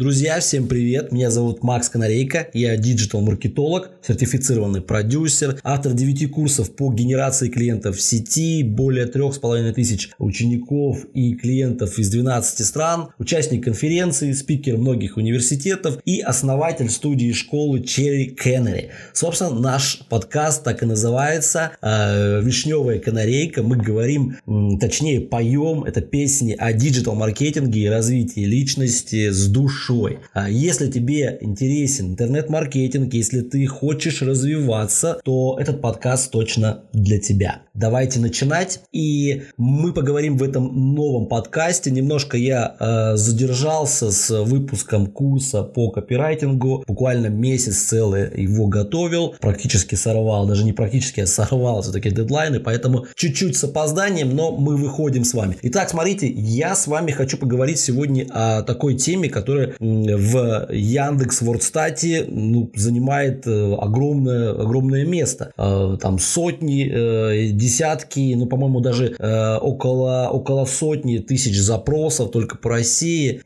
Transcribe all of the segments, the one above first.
Друзья, всем привет! Меня зовут Макс Канарейко, я диджитал-маркетолог, сертифицированный продюсер, автор 9 курсов по генерации клиентов в сети, более 3,5 тысяч учеников и клиентов из 12 стран, участник конференции, спикер многих университетов и основатель студии школы Cherry Canary. Собственно, наш подкаст так и называется э, «Вишневая канарейка». Мы говорим, точнее поем, это песни о диджитал-маркетинге и развитии личности с душой большой. А если тебе интересен интернет-маркетинг, если ты хочешь развиваться, то этот подкаст точно для тебя. Давайте начинать. И мы поговорим в этом новом подкасте. Немножко я э, задержался с выпуском курса по копирайтингу. Буквально месяц целый его готовил. Практически сорвал. Даже не практически, а сорвал все-таки дедлайны. Поэтому чуть-чуть с опозданием, но мы выходим с вами. Итак, смотрите, я с вами хочу поговорить сегодня о такой теме, которая в Яндекс Вордстате ну, занимает э, огромное, огромное место. Э, там сотни, э, десятки, ну, по-моему, даже около, около сотни тысяч запросов только по России.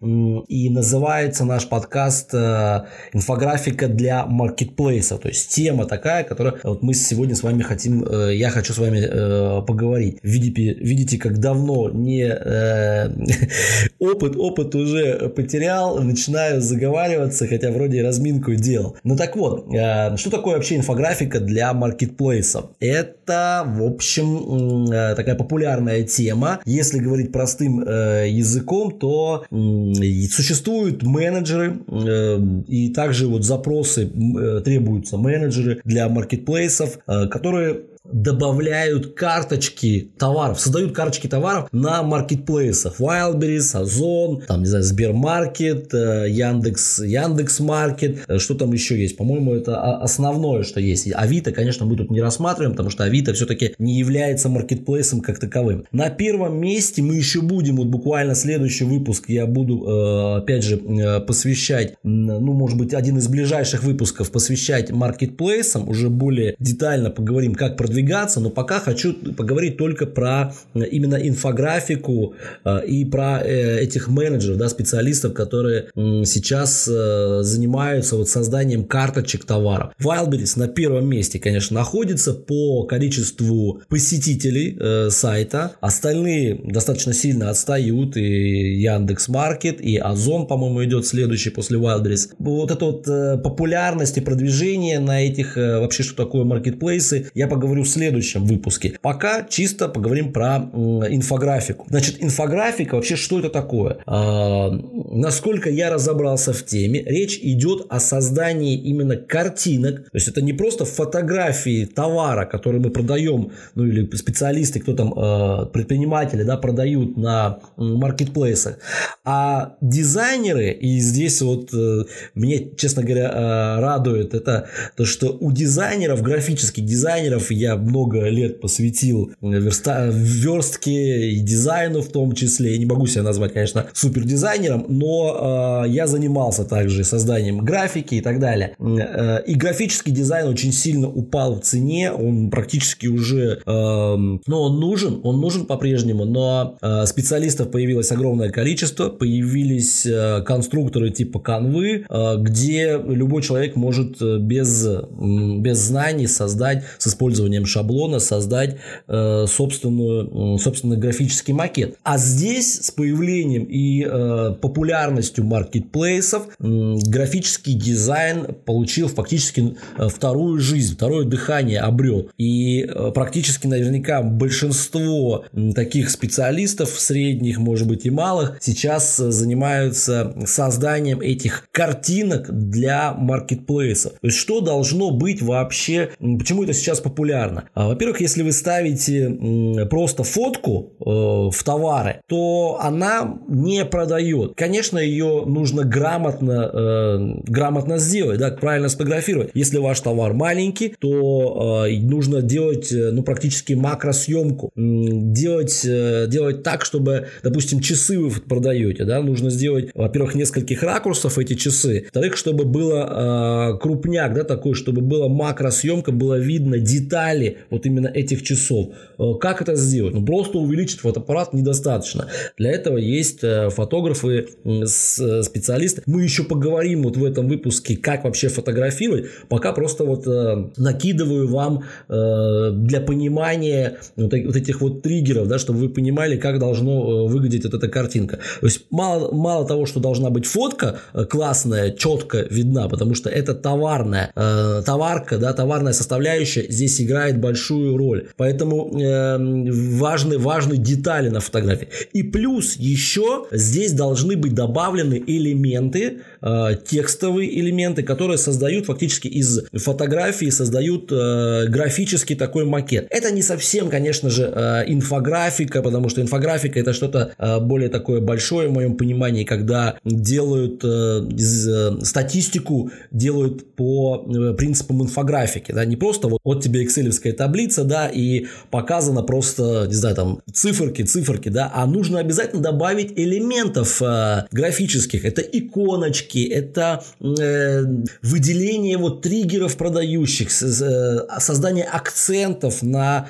И называется наш подкаст «Инфографика для маркетплейса». То есть тема такая, которая вот мы сегодня с вами хотим, я хочу с вами поговорить. Видите, видите как давно не опыт, опыт уже потерял, начинаю заговариваться, хотя вроде разминку делал. Ну так вот, э, что такое вообще инфографика для маркетплейса? Это, в общем, э, такая популярная тема. Если говорить простым э, языком, то существуют менеджеры и также вот запросы требуются менеджеры для маркетплейсов, которые добавляют карточки товаров, создают карточки товаров на маркетплейсах. Wildberries, Озон, там, не знаю, Сбермаркет, э, Яндекс, Яндекс Маркет, э, что там еще есть. По-моему, это основное, что есть. Авито, конечно, мы тут не рассматриваем, потому что Авито все-таки не является маркетплейсом как таковым. На первом месте мы еще будем, вот буквально следующий выпуск я буду, э, опять же, посвящать, ну, может быть, один из ближайших выпусков посвящать маркетплейсам, уже более детально поговорим, как продвигать продвигаться, но пока хочу поговорить только про э, именно инфографику э, и про э, этих менеджеров, да, специалистов, которые сейчас занимаются вот созданием карточек товаров. Wildberries на первом месте, конечно, находится по количеству посетителей сайта. Остальные достаточно сильно отстают. И Яндекс Маркет, и Озон, по-моему, идет следующий после Wildberries. Вот эта вот популярность и продвижение на этих вообще, что такое маркетплейсы, я поговорю в следующем выпуске. Пока чисто поговорим про инфографику. Значит, инфографика вообще что это такое? А, насколько я разобрался в теме, речь идет о создании именно картинок. То есть это не просто фотографии товара, который мы продаем, ну или специалисты, кто там, а, предприниматели, да, продают на маркетплейсах, а дизайнеры, и здесь вот э, мне, честно говоря, а, радует это то, что у дизайнеров, графических дизайнеров я много лет посвятил верста, верстке и дизайну в том числе. Я не могу себя назвать, конечно, супер дизайнером, но э, я занимался также созданием графики и так далее. Э, и графический дизайн очень сильно упал в цене, он практически уже, э, ну, он нужен, он нужен по-прежнему, но э, специалистов появилось огромное количество, появились э, конструкторы типа канвы, э, где любой человек может э, без, без знаний создать с использованием использованием шаблона создать э, собственную, собственный графический макет. А здесь с появлением и э, популярностью маркетплейсов э, графический дизайн получил фактически э, вторую жизнь, второе дыхание обрел. И э, практически наверняка большинство таких специалистов, средних, может быть и малых, сейчас занимаются созданием этих картинок для маркетплейсов. То есть что должно быть вообще, почему это сейчас популярно? Популярно. А, во-первых, если вы ставите просто фотку э, в товары, то она не продает. Конечно, ее нужно грамотно, э, грамотно сделать, да, правильно сфотографировать. Если ваш товар маленький, то э, нужно делать ну, практически макросъемку. Делать, делать так, чтобы, допустим, часы вы продаете, да, нужно сделать, во-первых, нескольких ракурсов эти часы, во-вторых, чтобы было крупняк, да, такой, чтобы была макросъемка, было видно детали детали вот именно этих часов. Э, как это сделать? Ну, просто увеличить фотоаппарат недостаточно. Для этого есть э, фотографы, специалисты. Мы еще поговорим вот в этом выпуске, как вообще фотографировать. Пока просто вот накидываю вам для понимания вот этих вот триггеров, да, чтобы вы понимали, как должно выглядеть вот эта картинка. То есть мало, мало того, что должна быть фотка классная, четко видна, потому что это товарная, э, товарка, да, товарная составляющая здесь играет большую роль. Поэтому э, важны, важны детали на фотографии. И плюс еще здесь должны быть добавлены элементы, э, текстовые элементы, которые создают фактически из фотографии, создают э, графический такой макет. Это не совсем, конечно же, э, инфографика, потому что инфографика это что-то э, более такое большое в моем понимании, когда делают э, из, э, статистику делают по э, принципам инфографики, да, не просто вот, вот тебе экселевская таблица, да, и показано просто, не знаю, там циферки, циферки, да, а нужно обязательно добавить элементов э, графических, это иконочки, это э, выделение вот триггеров продающих, э, создание акцентов на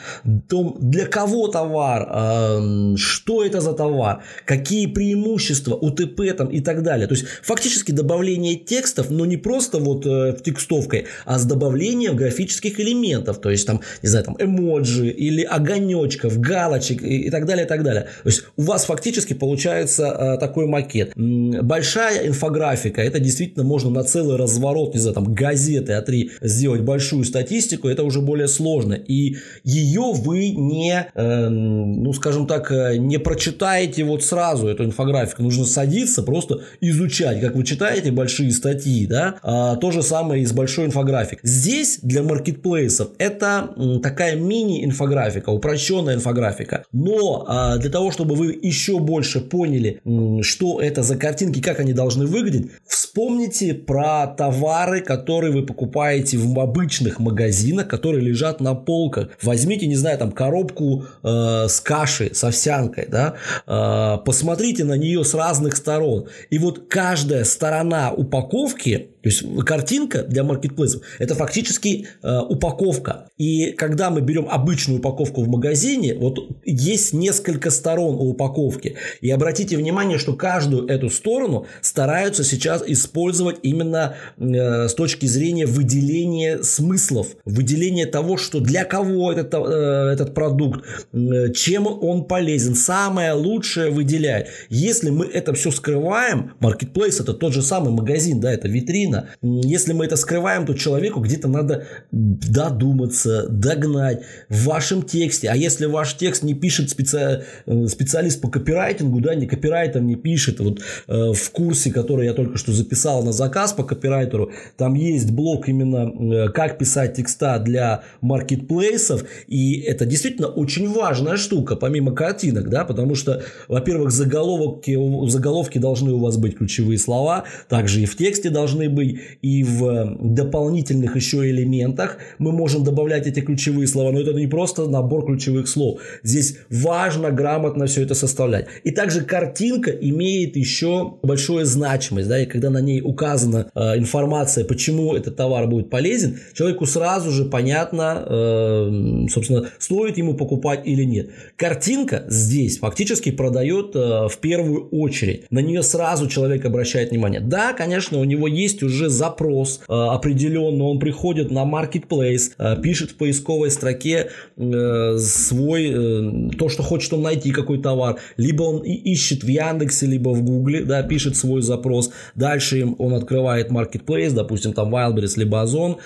том, для кого товар, э, что это за товар, какие преимущества, УТП там и так далее, то есть фактически добавление текстов, но не просто вот э, текстовкой, а с добавлением графических элементов, то есть там, не знаю, там эмоджи или огонечков, галочек и, и так далее, и так далее. То есть у вас фактически получается э, такой макет. Большая инфографика, это действительно можно на целый разворот, не знаю, там газеты А3 сделать большую статистику, это уже более сложно. И ее вы не, э, ну скажем так, э, не прочитаете вот сразу эту инфографику. Нужно садиться, просто изучать, как вы читаете большие статьи, да, а, то же самое и с большой инфографикой. Здесь для маркетплейсов это такая мини-инфографика, упрощенная инфографика. Но а, для того, чтобы вы еще больше поняли, что это за картинки, как они должны выглядеть, вспомните про товары, которые вы покупаете в обычных магазинах, которые лежат на полках. Возьмите, не знаю, там коробку э, с кашей, с овсянкой, да, э, посмотрите на нее с разных сторон. И вот каждая сторона упаковки то есть картинка для маркетплейсов – это фактически э, упаковка. И когда мы берем обычную упаковку в магазине, вот есть несколько сторон у упаковки. И обратите внимание, что каждую эту сторону стараются сейчас использовать именно э, с точки зрения выделения смыслов, выделения того, что для кого этот, э, этот продукт, э, чем он полезен. Самое лучшее выделяет. Если мы это все скрываем, маркетплейс – это тот же самый магазин, да, это витрина, видно. Если мы это скрываем, то человеку где-то надо додуматься, догнать в вашем тексте. А если ваш текст не пишет специ... Э, специалист по копирайтингу, да, не копирайтер не пишет, вот э, в курсе, который я только что записал на заказ по копирайтеру, там есть блок именно э, как писать текста для маркетплейсов, и это действительно очень важная штука, помимо картинок, да, потому что, во-первых, заголовки, заголовки должны у вас быть ключевые слова, также и в тексте должны быть и в дополнительных еще элементах мы можем добавлять эти ключевые слова, но это не просто набор ключевых слов. Здесь важно грамотно все это составлять. И также картинка имеет еще большую значимость, да, и когда на ней указана э, информация, почему этот товар будет полезен, человеку сразу же понятно, э, собственно, стоит ему покупать или нет. Картинка здесь фактически продает э, в первую очередь. На нее сразу человек обращает внимание. Да, конечно, у него есть уже уже запрос э, определенно, он приходит на marketplace, э, пишет в поисковой строке э, свой, то, что хочет он найти, какой товар, либо он ищет в Яндексе, либо в Гугле, да, пишет свой запрос, дальше он открывает marketplace, допустим, там Wildberries, либо Озон,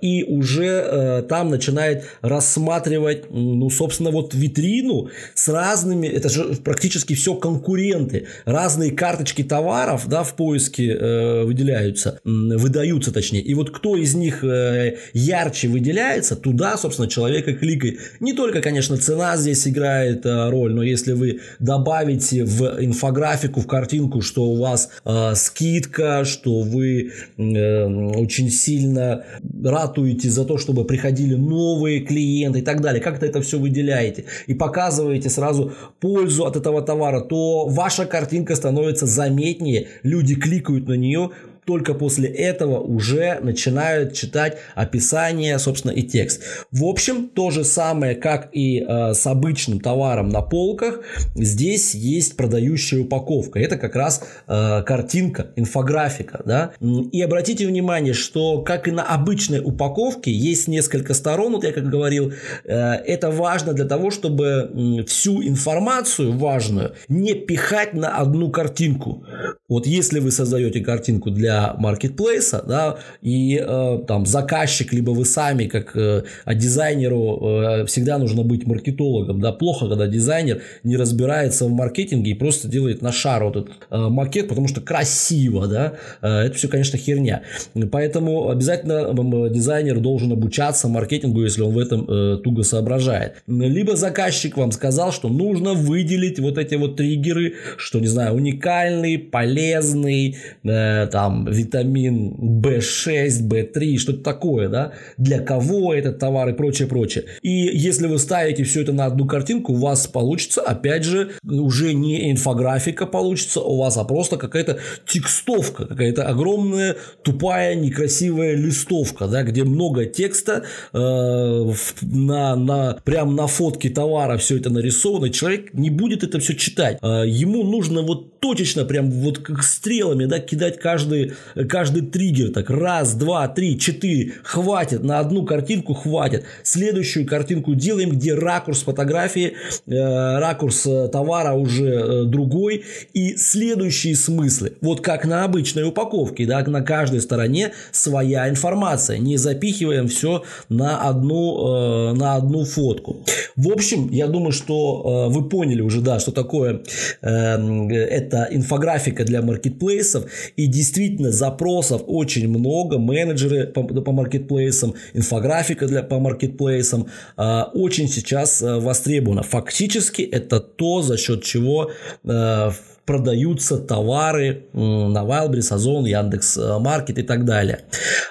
и уже там начинает рассматривать, ну, собственно, вот витрину с разными, это же практически все конкуренты, разные карточки товаров, да, в поиске выделяются, выдаются точнее. И вот кто из них э, ярче выделяется, туда, собственно, человек и кликает. Не только, конечно, цена здесь играет э, роль, но если вы добавите в инфографику, в картинку, что у вас э, скидка, что вы очень сильно ратуете за то, чтобы приходили новые клиенты и так далее, как-то это все выделяете и показываете сразу пользу от этого товара, то ваша картинка становится заметнее, люди кликают на нее, только после этого уже начинают читать описание, собственно, и текст. В общем, то же самое, как и э, с обычным товаром на полках, здесь есть продающая упаковка. Это как раз э, картинка, инфографика. Да? И обратите внимание, что как и на обычной упаковке есть несколько сторон, вот я как говорил, э, это важно для того, чтобы всю информацию важную не пихать на одну картинку. Вот если вы создаете картинку для маркетплейса, да, и э, там заказчик, либо вы сами, как э, а дизайнеру э, всегда нужно быть маркетологом, да, плохо, когда дизайнер не разбирается в маркетинге и просто делает на шар вот этот э, макет, потому что красиво, да, э, это все, конечно, херня. Поэтому обязательно дизайнер должен обучаться маркетингу, если он в этом э, туго соображает. Либо заказчик вам сказал, что нужно выделить вот эти вот триггеры, что, не знаю, уникальный, полезный, э, там, витамин B6, B3, что-то такое, да, для кого этот товар и прочее, прочее. И если вы ставите все это на одну картинку, у вас получится, опять же, уже не инфографика получится у вас, а просто какая-то текстовка, какая-то огромная, тупая, некрасивая листовка, да, где много текста, э, на, на, прям на фотке товара все это нарисовано, человек не будет это все читать. Э, ему нужно вот точечно, прям вот как стрелами, да, кидать каждый, каждый триггер, так, раз, два, три, четыре, хватит, на одну картинку хватит. Следующую картинку делаем, где ракурс фотографии, э, ракурс э, товара уже э, другой, и следующие смыслы. Вот как на обычной упаковке, да, на каждой стороне своя информация. Не запихиваем все на одну, на одну фотку. В общем, я думаю, что вы поняли уже, да, что такое э, это инфографика для маркетплейсов. И действительно, запросов очень много. Менеджеры по, по маркетплейсам, инфографика для, по маркетплейсам э, очень сейчас э, востребована. Фактически это то, за счет чего э, продаются товары на Wildberries, Озон, Яндекс э, Маркет и так далее.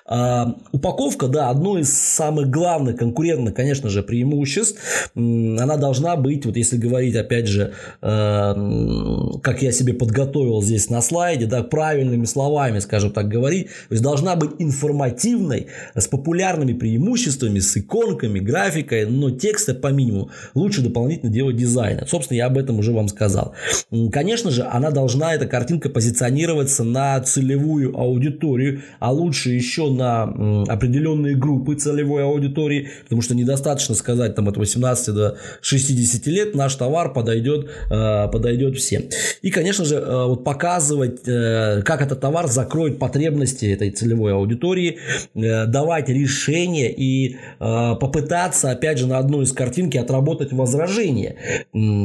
А, упаковка, да, одно из самых главных конкурентных, конечно же, преимуществ. Она должна быть, вот если говорить, опять же, э, как я себе подготовил здесь на слайде, да, правильными словами, скажем так, говорить, то есть должна быть информативной, с популярными преимуществами, с иконками, графикой, но текста по минимуму. Лучше дополнительно делать дизайн. Собственно, я об этом уже вам сказал. Конечно же, она должна, эта картинка, позиционироваться на целевую аудиторию, а лучше еще на определенные группы целевой аудитории, потому что недостаточно сказать там от 18 до 60 лет наш товар подойдет, э, подойдет всем. И, конечно же, э, вот показывать, э, как этот товар закроет потребности этой целевой аудитории, давать решения и попытаться, опять же, на одной из картинки отработать возражения.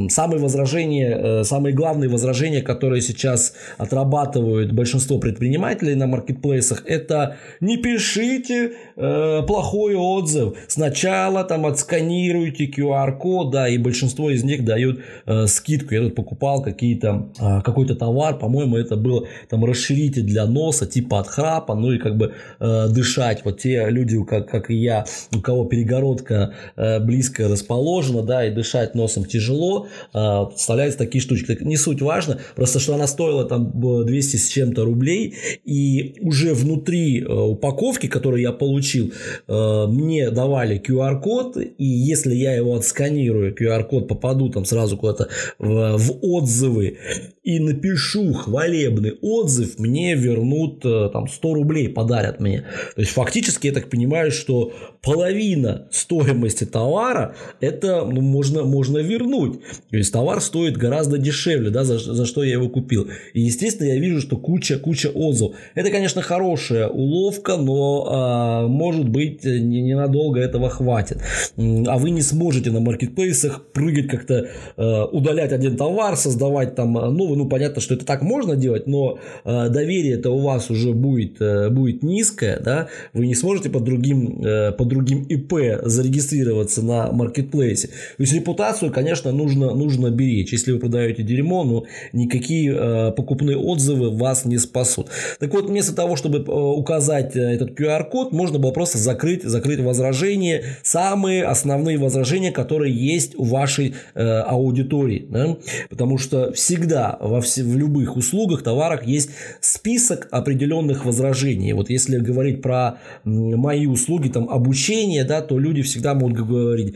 Самые возражения, самые главные возражения решения, которые сейчас отрабатывают большинство предпринимателей на маркетплейсах, это не пишите э, плохой отзыв. Сначала там отсканируйте QR-код, да, и большинство из них дают э, скидку. Я тут покупал какие-то, э, какой-то товар, по-моему, это был там расширитель для носа, типа от храпа, ну и как бы э, дышать. Вот те люди, как, как и я, у кого перегородка э, близко расположена, да, и дышать носом тяжело, э, вставляются такие штучки. Так не суть важно, просто что она стоила там 200 с чем-то рублей, и уже внутри э, упаковки, которую я получил, э, мне давали QR-код, и если я его отсканирую, QR-код попаду там сразу куда-то в, в отзывы и напишу хвалебный отзыв, мне вернут э, там 100 рублей, подарят мне. То есть фактически я так понимаю, что половина стоимости товара это ну, можно, можно вернуть. То есть товар стоит гораздо дешевле, да, за, за что я его купил. И естественно я вижу, что куча-куча отзывов. Это, конечно, хорошая уловка, но а, может быть ненадолго этого хватит. А вы не сможете на маркетплейсах прыгать как-то, а, удалять один товар, создавать там новый. Ну, понятно, что это так можно делать, но доверие это у вас уже будет, будет низкое, да, вы не сможете под другим, под другим ИП зарегистрироваться на маркетплейсе. То есть репутацию, конечно, нужно, нужно беречь. Если вы продаете дерьмо, ну, никакие э, покупные отзывы вас не спасут. Так вот, вместо того, чтобы э, указать этот QR-код, можно было просто закрыть, закрыть возражения, самые основные возражения, которые есть у вашей аудитории. Да? Потому что всегда во все, в любых услугах, товарах есть список определенных возражений. Вот если говорить про мои услуги, там, обучение, да, то люди всегда могут говорить,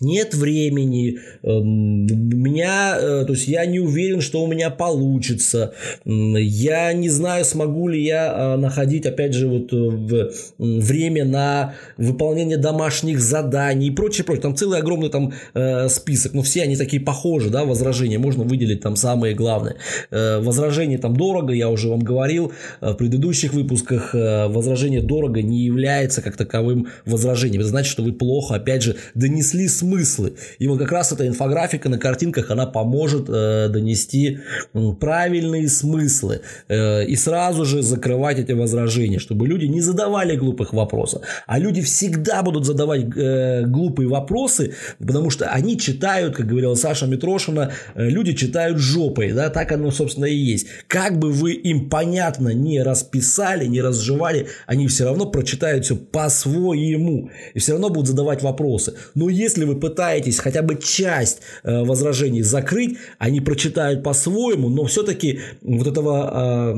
нет времени, эм, меня, э, то есть я не уверен, что у меня получится, я не знаю, смогу ли я э, находить, опять же, вот э, время на выполнение домашних заданий и прочее, прочее. Там целый огромный там список, но все они такие похожи, да, возражения, можно выделить там самые главные. Возражение там дорого, я уже вам говорил в предыдущих выпусках, возражение дорого не является как таковым возражением. Это значит, что вы плохо, опять же, донесли смыслы. И вот как раз эта инфографика на картинках, она поможет э, донести правильные смыслы э, и сразу же закрывать эти возражения, чтобы люди не задавали глупых вопросов. А люди всегда будут задавать э, глупые вопросы, потому что они читают, как говорила Саша Митрошина, э, люди читают жопой, да, так оно, собственно, и есть. Как бы вы им понятно не расписали, не разжевали, они все равно прочитают все по-своему и все равно будут задавать вопросы. Но если вы пытаетесь хотя бы часть э, возражений закрыть, они прочитают по-своему, но все-таки вот этого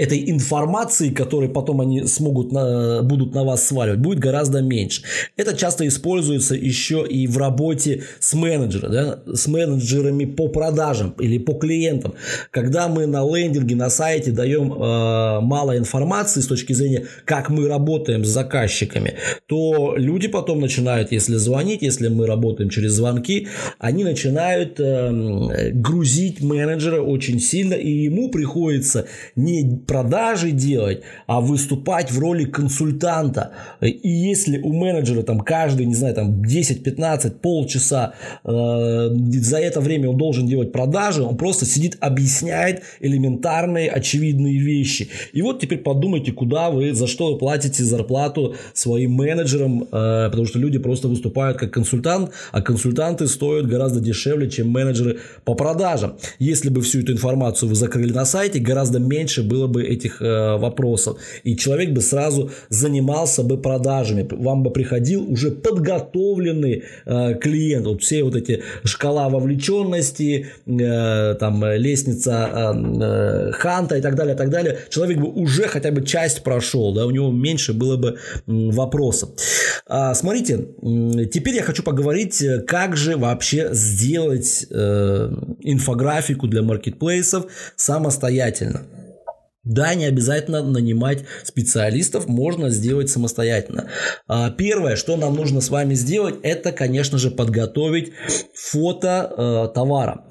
этой информации, которой потом они смогут на, будут на вас сваливать, будет гораздо меньше. Это часто используется еще и в работе с менеджерами, да, с менеджерами по продажам или по клиентам. Когда мы на лендинге, на сайте даем э, мало информации с точки зрения, как мы работаем с заказчиками, то люди потом начинают, если звонить, если мы работаем через звонки, они начинают э, грузить менеджера очень сильно, и ему приходится не продажи делать, а выступать в роли консультанта. И если у менеджера там каждый, не знаю, там 10-15, полчаса э, за это время он должен делать продажи, он просто сидит, объясняет элементарные, очевидные вещи. И вот теперь подумайте, куда вы, за что вы платите зарплату своим менеджерам, э, потому что люди просто выступают как консультант, а консультанты стоят гораздо дешевле, чем менеджеры по продажам. Если бы всю эту информацию вы закрыли на сайте, гораздо меньше было бы бы этих э, вопросов. И человек бы сразу занимался бы продажами. Вам бы приходил уже подготовленный э, клиент. Вот все вот эти шкала вовлеченности, э, там лестница э, Ханта и так далее, и так далее. Человек бы уже хотя бы часть прошел, да, у него меньше было бы вопросов. А, смотрите, теперь я хочу поговорить, как же вообще сделать э, инфографику для маркетплейсов самостоятельно. Да, не обязательно нанимать специалистов, можно сделать самостоятельно. А, первое, что нам нужно с вами сделать, это, конечно же, подготовить фото э, товара.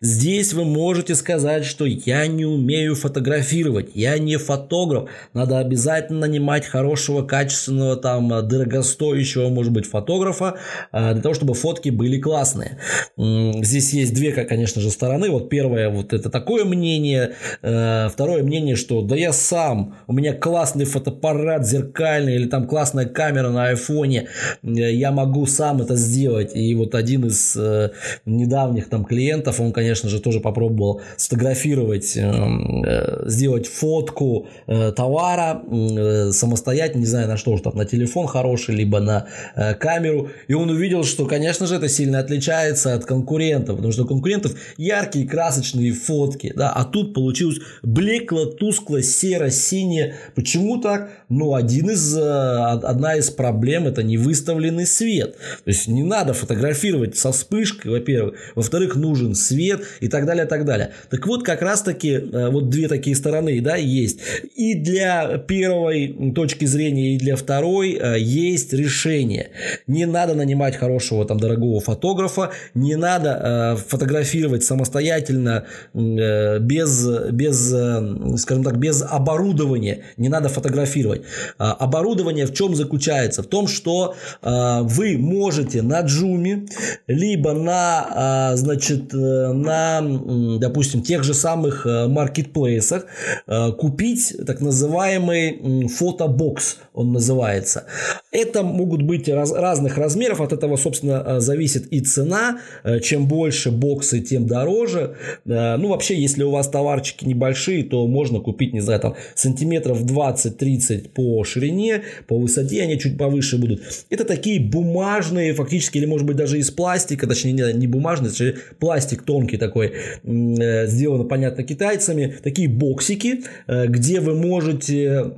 Здесь вы можете сказать, что я не умею фотографировать, я не фотограф. Надо обязательно нанимать хорошего, качественного, там, дорогостоящего, может быть, фотографа, э, для того, чтобы фотки были классные. Здесь есть две, конечно же, стороны. Вот первое, вот это такое мнение. Э, второе мнение, что да я сам, у меня классный фотоаппарат зеркальный или там классная камера на айфоне, э, я могу сам это сделать. И вот один из э, недавних там клиентов, он, конечно же, тоже попробовал сфотографировать, э, э, сделать фотку э, товара э, самостоятельно, не знаю на что, там на телефон хороший, либо на э, камеру, и он увидел, что, конечно же, это сильно отличается от конкурентов, потому что у конкурентов яркие красочные фотки, да, а тут получилось блекло тускло, серо, синее. Почему так? Ну, один из, э, одна из проблем – это невыставленный свет. То есть, не надо фотографировать со вспышкой, во-первых. Во-вторых, нужен свет и так далее, так далее. Так вот, как раз-таки, э, вот две такие стороны, да, есть. И для первой точки зрения, и для второй э, есть решение. Не надо нанимать хорошего, там, дорогого фотографа, не надо фотографировать самостоятельно без, без скажем скажем так, без оборудования не надо фотографировать. А, оборудование в чем заключается? В том, что а, вы можете на джуме, либо на, а, значит, э, на, допустим, тех же самых э, маркетплейсах купить так называемый фотобокс, он называется. Это могут быть раз, разных размеров, от этого, собственно, зависит и цена. Чем больше боксы, тем дороже. Ну, вообще, если у вас товарчики небольшие, то можно купить, не знаю, там сантиметров 20-30 по ширине, по высоте они чуть повыше будут. Это такие бумажные, фактически, или может быть даже из пластика, точнее не, не бумажный, точнее пластик тонкий такой, э, сделано, понятно, китайцами, такие боксики, э, где вы можете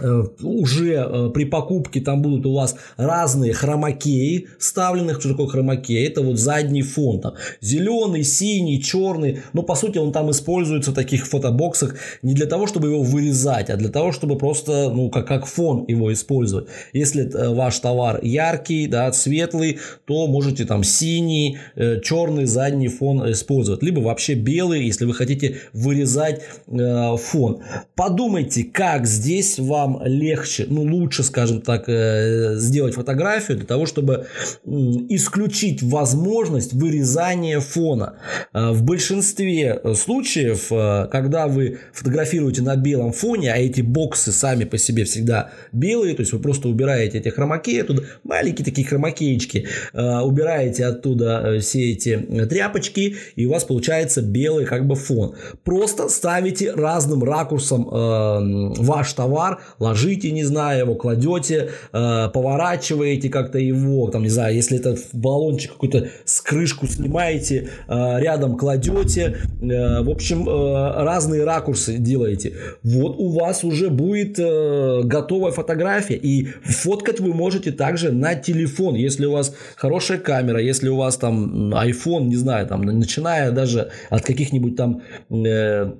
уже э, при покупке там будут у вас разные хромакеи вставленных. Что такое хромакей? Это вот задний фон. Там, зеленый, синий, черный. Но по сути он там используется в таких фотобоксах не для того, чтобы его вырезать, а для того, чтобы просто ну, как, как фон его использовать. Если э, ваш товар яркий, да, светлый, то можете там синий, черный задний фон использовать. Либо вообще белый, если вы хотите вырезать э, фон. Подумайте, как здесь вам вам легче, ну лучше, скажем так, э, сделать фотографию для того, чтобы исключить возможность вырезания фона. Э, в большинстве случаев, э, когда вы фотографируете на белом фоне, а эти боксы сами по себе всегда белые, то есть вы просто убираете эти хромакеи оттуда, маленькие такие хромакеечки, убираете оттуда все эти тряпочки, и у вас получается белый как бы фон. Просто ставите разным ракурсом ваш товар ложите, не знаю, его кладете, э, поворачиваете как-то его, там, не знаю, если это баллончик какой-то с крышку снимаете, э, рядом кладете, э, в общем, разные ракурсы делаете. Вот у вас уже будет готовая фотография, и фоткать вы можете также на телефон, если у вас хорошая камера, если у вас там iPhone, не знаю, там, начиная даже от каких-нибудь там э,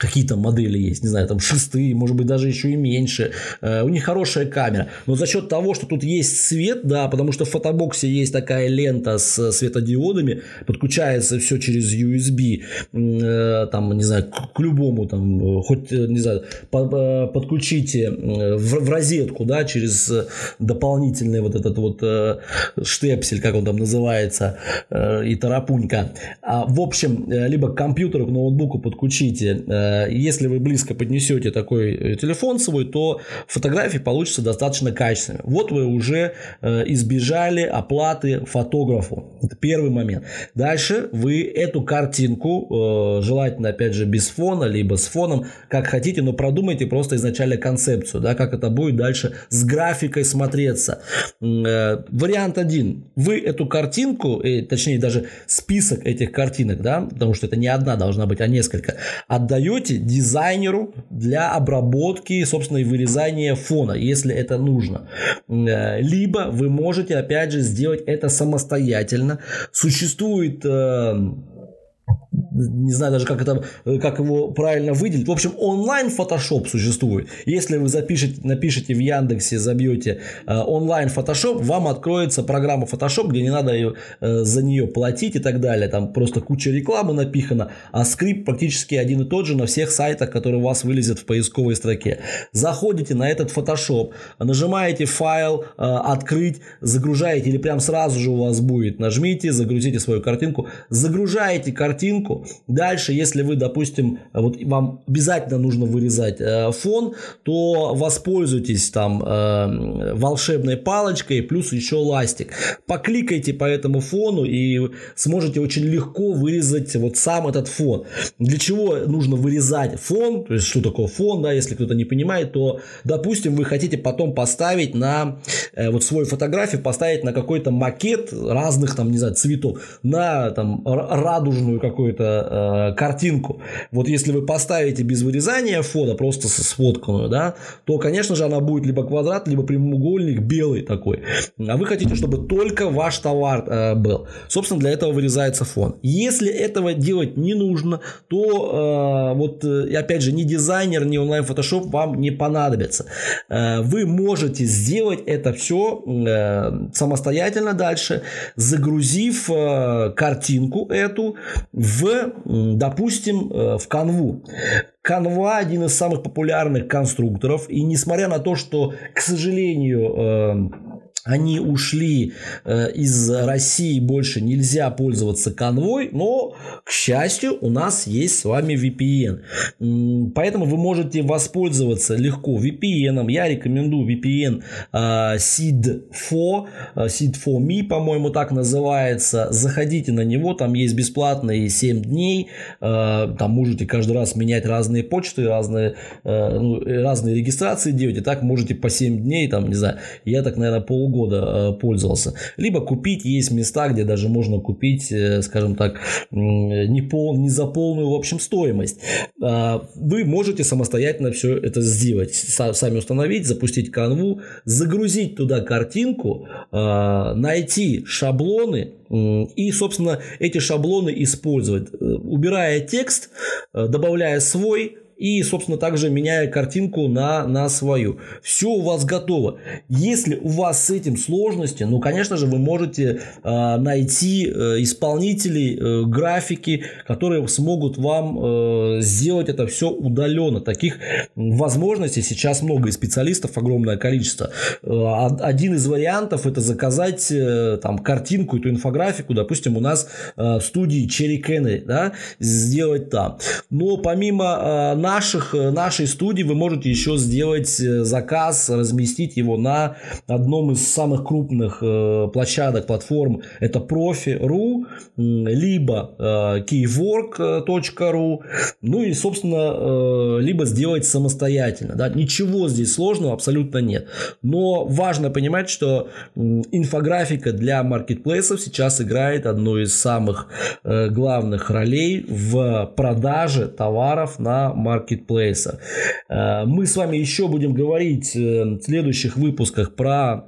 какие то модели есть, не знаю, там шестые, может быть, даже еще и меньше. Э, у них хорошая камера. Но за счет того, что тут есть свет, да, потому что в фотобоксе есть такая лента с светодиодами, подключается все через USB, э, там, не знаю, к, любому, там, хоть, не знаю, подключите в, розетку, да, через дополнительный вот этот вот э, штепсель, как он там называется, и тарапунька. А, в общем, либо к компьютеру, к ноутбуку подключите Э, если вы близко поднесете такой э, телефон свой, то фотографии получатся достаточно качественными. Вот вы уже э, избежали оплаты фотографу. Это первый момент. Дальше вы эту картинку, желательно опять же без фона, либо с фоном, как хотите, но продумайте просто изначально концепцию, да, как это будет дальше с графикой смотреться. Вариант один. Вы эту картинку, точнее даже список этих картинок, да, потому что это не одна должна быть, а несколько, отдаете отдаете дизайнеру для обработки, собственно, и вырезания фона, если это нужно. Э, либо вы можете, опять же, сделать это самостоятельно. Существует э, не знаю даже, как, это, как его правильно выделить. В общем, онлайн Photoshop существует. Если вы запишете, напишите в Яндексе, забьете э, онлайн Photoshop, вам откроется программа Photoshop, где не надо ее, э, за нее платить и так далее. Там просто куча рекламы напихана, а скрипт практически один и тот же на всех сайтах, которые у вас вылезет в поисковой строке. Заходите на этот Photoshop, нажимаете файл, э, открыть, загружаете или прям сразу же у вас будет. Нажмите, загрузите свою картинку, загружаете картинку, Дальше, если вы, допустим, вот вам обязательно нужно вырезать э, фон, то воспользуйтесь там э, волшебной палочкой плюс еще ластик. Покликайте по этому фону и сможете очень легко вырезать вот сам этот фон. Для чего нужно вырезать фон? То есть, что такое фон, да, если кто-то не понимает, то, допустим, вы хотите потом поставить на э, вот свою фотографию, поставить на какой-то макет разных там, не знаю, цветов, на там радужную какую-то э, картинку. Вот если вы поставите без вырезания фото, просто сфотканную, да, то, конечно же, она будет либо квадрат, либо прямоугольник белый такой. А вы хотите, чтобы только ваш товар э, был. Собственно, для этого вырезается фон. Если этого делать не нужно, то э, вот, э, опять же, ни дизайнер, ни онлайн Photoshop вам не понадобится. Э, вы можете сделать это все э, самостоятельно дальше, загрузив э, картинку эту в в, допустим, в канву. Canva один из самых популярных конструкторов, и несмотря на то, что, к сожалению, они ушли э, из России, больше нельзя пользоваться конвой, но, к счастью, у нас есть с вами VPN. Поэтому вы можете воспользоваться легко VPN. Я рекомендую VPN э, SID4, э, SID4Me, по-моему, так называется. Заходите на него, там есть бесплатные 7 дней. Э, там можете каждый раз менять разные почты, разные, э, ну, разные регистрации делать. И так можете по 7 дней, там, не знаю, я так, наверное, полгода полгода э, пользовался. Либо купить, есть места, где даже можно купить, э, скажем так, не, пол, не за полную, в общем, стоимость. А, вы можете самостоятельно все это сделать. Сами установить, запустить канву, загрузить туда картинку, а, найти шаблоны, и, собственно, эти шаблоны использовать, э, убирая текст, добавляя свой, и, собственно, также меняя картинку на, на свою. Все у вас готово. Если у вас с этим сложности, ну, конечно же, вы можете э, найти э, исполнителей э, графики, которые смогут вам э, сделать это все удаленно. Таких возможностей сейчас много, и специалистов огромное количество. Э, один из вариантов это заказать э, там картинку, эту инфографику, допустим, у нас э, в студии Cherry Canary, да, сделать там. Но помимо э, наших, э, нашей студии вы можете еще сделать э, заказ, разместить его на одном из самых крупных э, площадок, платформ. Это Profi.ru, либо keywork.ru, ну и, собственно, либо сделать самостоятельно. Да? Ничего здесь сложного абсолютно нет. Но важно понимать, что инфографика для маркетплейсов сейчас играет одну из самых главных ролей в продаже товаров на маркетплейсах маркетплейса. Мы с вами еще будем говорить э, в следующих выпусках про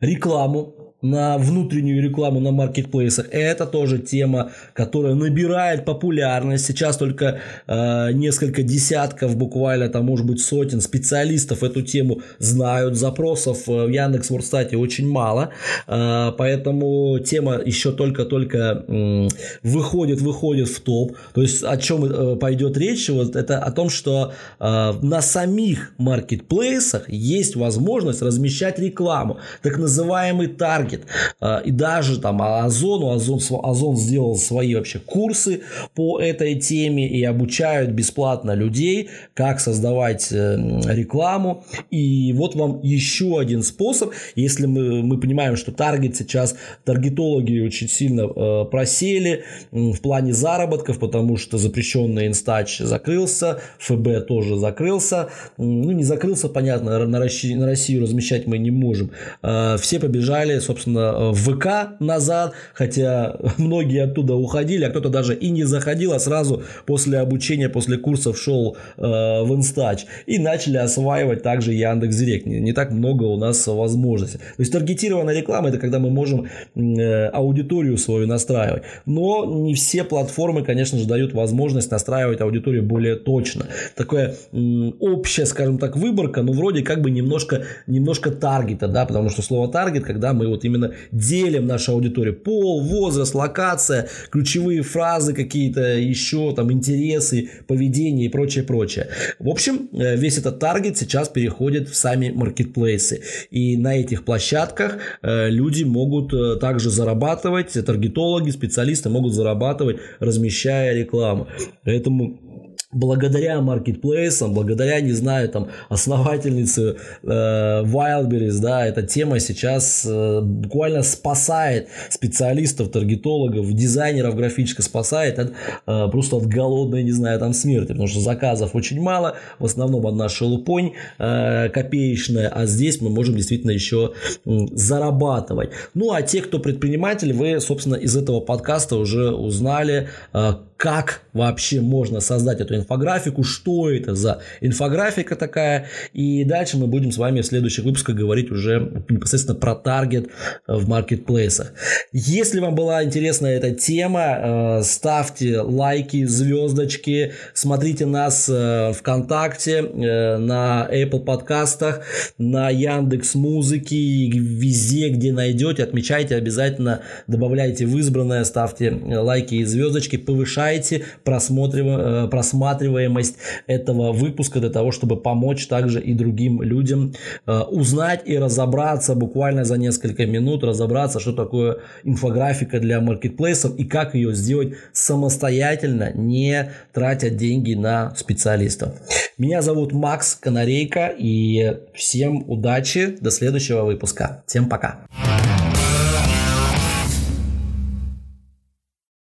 рекламу, на внутреннюю рекламу на маркетплейсах. Это тоже тема, которая набирает популярность. Сейчас только э, несколько десятков, буквально там может быть сотен специалистов эту тему знают. Запросов в Яндекс Вордстате очень мало, э, поэтому тема еще только-только э, выходит, выходит в топ. То есть о чем э, пойдет речь? Вот это о том, что э, на самих маркетплейсах есть возможность размещать рекламу, так называемый таргет маркет. А, и даже там Озону, Озон, Озон сделал свои вообще курсы по этой теме и обучают бесплатно людей, как создавать э, рекламу. И вот вам еще один способ, если мы, мы понимаем, что таргет сейчас, таргетологи очень сильно э, просели в плане заработков, потому что запрещенный инстач закрылся, ФБ тоже закрылся. Ну, не закрылся, понятно, на Россию, на Россию размещать мы не можем. Э, все побежали, собственно, собственно, в ВК назад, хотя многие оттуда уходили, а кто-то даже и не заходил, а сразу после обучения, после курсов шел э, в Инстач и начали осваивать также Яндекс Директ. Не, не так много у нас возможностей. То есть таргетированная реклама это когда мы можем э, аудиторию свою настраивать. Но не все платформы, конечно же, дают возможность настраивать аудиторию более точно. Такое э, общая, скажем так, выборка, но вроде как бы немножко, немножко таргета, да, потому что слово таргет, когда мы вот именно делим нашу аудиторию. Пол, возраст, локация, ключевые фразы какие-то, еще там интересы, поведение и прочее, прочее. В общем, э, весь этот таргет сейчас переходит в сами маркетплейсы. И на этих площадках э, люди могут э, также зарабатывать, таргетологи, специалисты могут зарабатывать, размещая рекламу. Поэтому благодаря маркетплейсам, благодаря, не знаю, там, основательнице э, Wildberries, да, эта тема сейчас э, буквально спасает специалистов, таргетологов, дизайнеров графически спасает от, э, просто от голодной, не знаю, там, смерти, потому что заказов очень мало, в основном одна шелупонь э, копеечная, а здесь мы можем действительно еще э, зарабатывать. Ну, а те, кто предприниматель, вы, собственно, из этого подкаста уже узнали, э, как вообще можно создать эту инфографику, что это за инфографика такая. И дальше мы будем с вами в следующих выпусках говорить уже непосредственно про таргет в маркетплейсах. Если вам была интересна эта тема, э, ставьте лайки, звездочки, смотрите нас э, ВКонтакте, э, на Apple подкастах, на Яндекс Музыке, везде, где найдете, отмечайте обязательно, добавляйте в избранное, ставьте лайки и звездочки, повышайте просматриваемость этого выпуска для того, чтобы помочь также и другим людям узнать и разобраться буквально за несколько минут, разобраться, что такое инфографика для маркетплейсов и как ее сделать самостоятельно, не тратя деньги на специалистов. Меня зовут Макс Канарейка и всем удачи, до следующего выпуска. Всем пока.